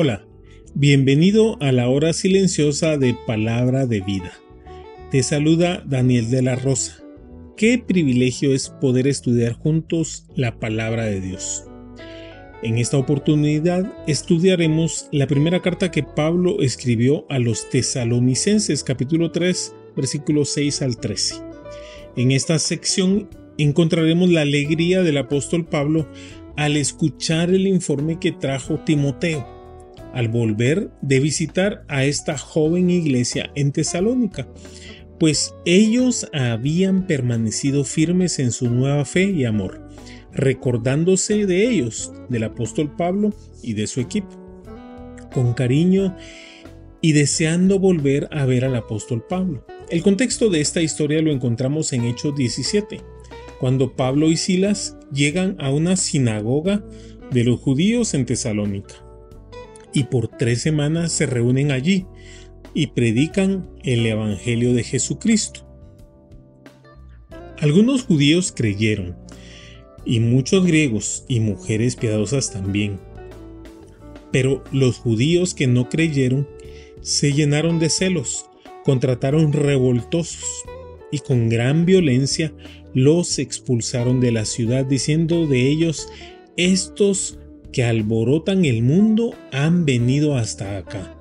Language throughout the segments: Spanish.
Hola, bienvenido a la hora silenciosa de Palabra de Vida. Te saluda Daniel de la Rosa. Qué privilegio es poder estudiar juntos la palabra de Dios. En esta oportunidad estudiaremos la primera carta que Pablo escribió a los tesalonicenses capítulo 3 versículos 6 al 13. En esta sección encontraremos la alegría del apóstol Pablo al escuchar el informe que trajo Timoteo al volver de visitar a esta joven iglesia en Tesalónica, pues ellos habían permanecido firmes en su nueva fe y amor, recordándose de ellos, del apóstol Pablo y de su equipo, con cariño y deseando volver a ver al apóstol Pablo. El contexto de esta historia lo encontramos en Hechos 17, cuando Pablo y Silas llegan a una sinagoga de los judíos en Tesalónica y por tres semanas se reúnen allí y predican el Evangelio de Jesucristo. Algunos judíos creyeron, y muchos griegos y mujeres piadosas también. Pero los judíos que no creyeron se llenaron de celos, contrataron revoltosos y con gran violencia los expulsaron de la ciudad diciendo de ellos, estos que alborotan el mundo han venido hasta acá.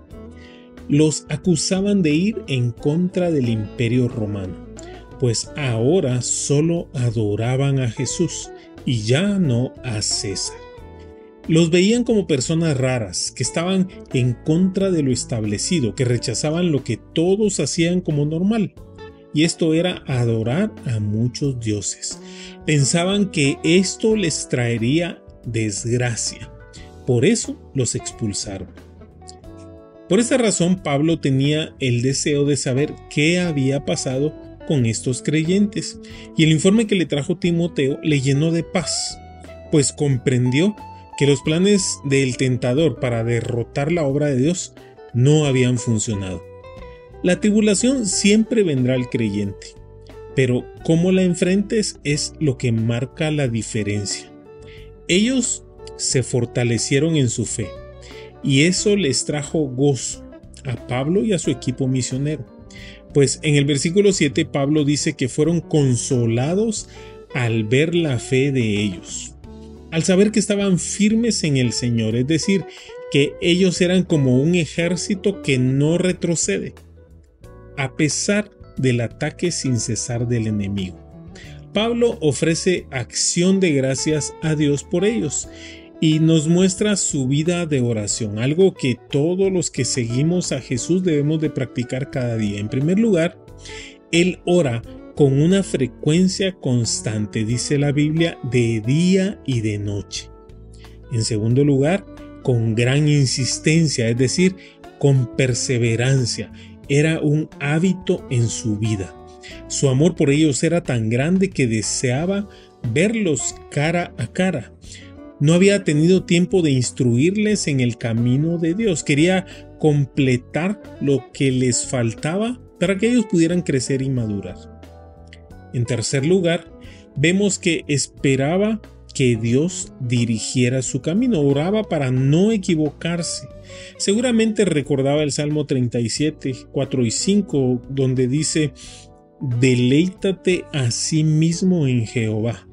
Los acusaban de ir en contra del imperio romano, pues ahora solo adoraban a Jesús y ya no a César. Los veían como personas raras, que estaban en contra de lo establecido, que rechazaban lo que todos hacían como normal. Y esto era adorar a muchos dioses. Pensaban que esto les traería desgracia. Por eso los expulsaron. Por esta razón Pablo tenía el deseo de saber qué había pasado con estos creyentes, y el informe que le trajo Timoteo le llenó de paz, pues comprendió que los planes del tentador para derrotar la obra de Dios no habían funcionado. La tribulación siempre vendrá al creyente, pero cómo la enfrentes es lo que marca la diferencia. Ellos se fortalecieron en su fe y eso les trajo gozo a Pablo y a su equipo misionero. Pues en el versículo 7 Pablo dice que fueron consolados al ver la fe de ellos, al saber que estaban firmes en el Señor, es decir, que ellos eran como un ejército que no retrocede, a pesar del ataque sin cesar del enemigo. Pablo ofrece acción de gracias a Dios por ellos y nos muestra su vida de oración, algo que todos los que seguimos a Jesús debemos de practicar cada día. En primer lugar, Él ora con una frecuencia constante, dice la Biblia, de día y de noche. En segundo lugar, con gran insistencia, es decir, con perseverancia. Era un hábito en su vida. Su amor por ellos era tan grande que deseaba verlos cara a cara. No había tenido tiempo de instruirles en el camino de Dios. Quería completar lo que les faltaba para que ellos pudieran crecer y madurar. En tercer lugar, vemos que esperaba que Dios dirigiera su camino, oraba para no equivocarse. Seguramente recordaba el Salmo 37, 4 y 5, donde dice, deleítate a sí mismo en Jehová,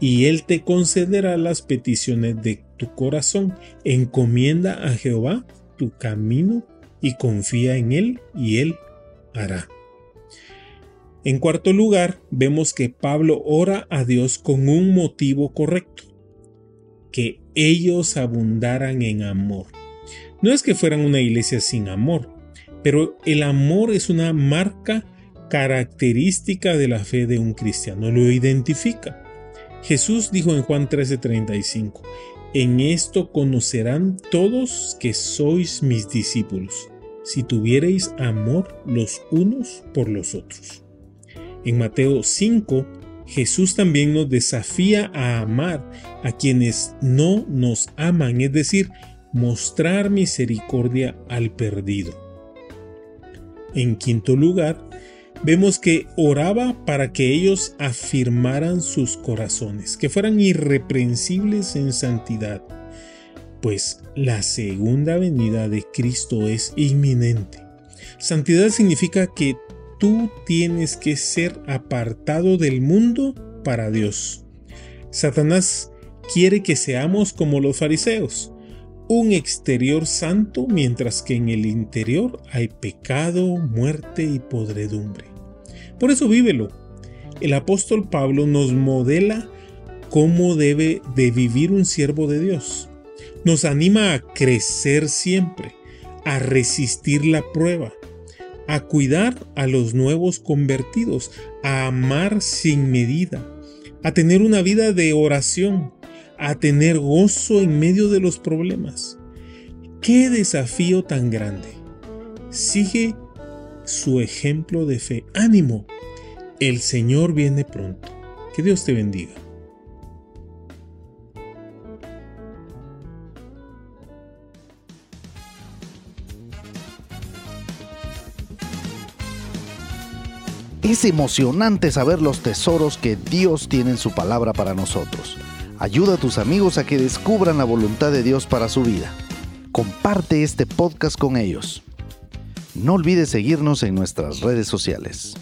y Él te concederá las peticiones de tu corazón. Encomienda a Jehová tu camino y confía en Él, y Él hará. En cuarto lugar, vemos que Pablo ora a Dios con un motivo correcto, que ellos abundaran en amor. No es que fueran una iglesia sin amor, pero el amor es una marca característica de la fe de un cristiano, lo identifica. Jesús dijo en Juan 13:35, en esto conocerán todos que sois mis discípulos, si tuviereis amor los unos por los otros. En Mateo 5, Jesús también nos desafía a amar a quienes no nos aman, es decir, mostrar misericordia al perdido. En quinto lugar, vemos que oraba para que ellos afirmaran sus corazones, que fueran irreprensibles en santidad, pues la segunda venida de Cristo es inminente. Santidad significa que tú tienes que ser apartado del mundo para Dios. Satanás quiere que seamos como los fariseos, un exterior santo mientras que en el interior hay pecado, muerte y podredumbre. Por eso vívelo. El apóstol Pablo nos modela cómo debe de vivir un siervo de Dios. Nos anima a crecer siempre, a resistir la prueba, a cuidar a los nuevos convertidos, a amar sin medida, a tener una vida de oración, a tener gozo en medio de los problemas. ¡Qué desafío tan grande! Sigue su ejemplo de fe. Ánimo, el Señor viene pronto. Que Dios te bendiga. Es emocionante saber los tesoros que Dios tiene en su palabra para nosotros. Ayuda a tus amigos a que descubran la voluntad de Dios para su vida. Comparte este podcast con ellos. No olvides seguirnos en nuestras redes sociales.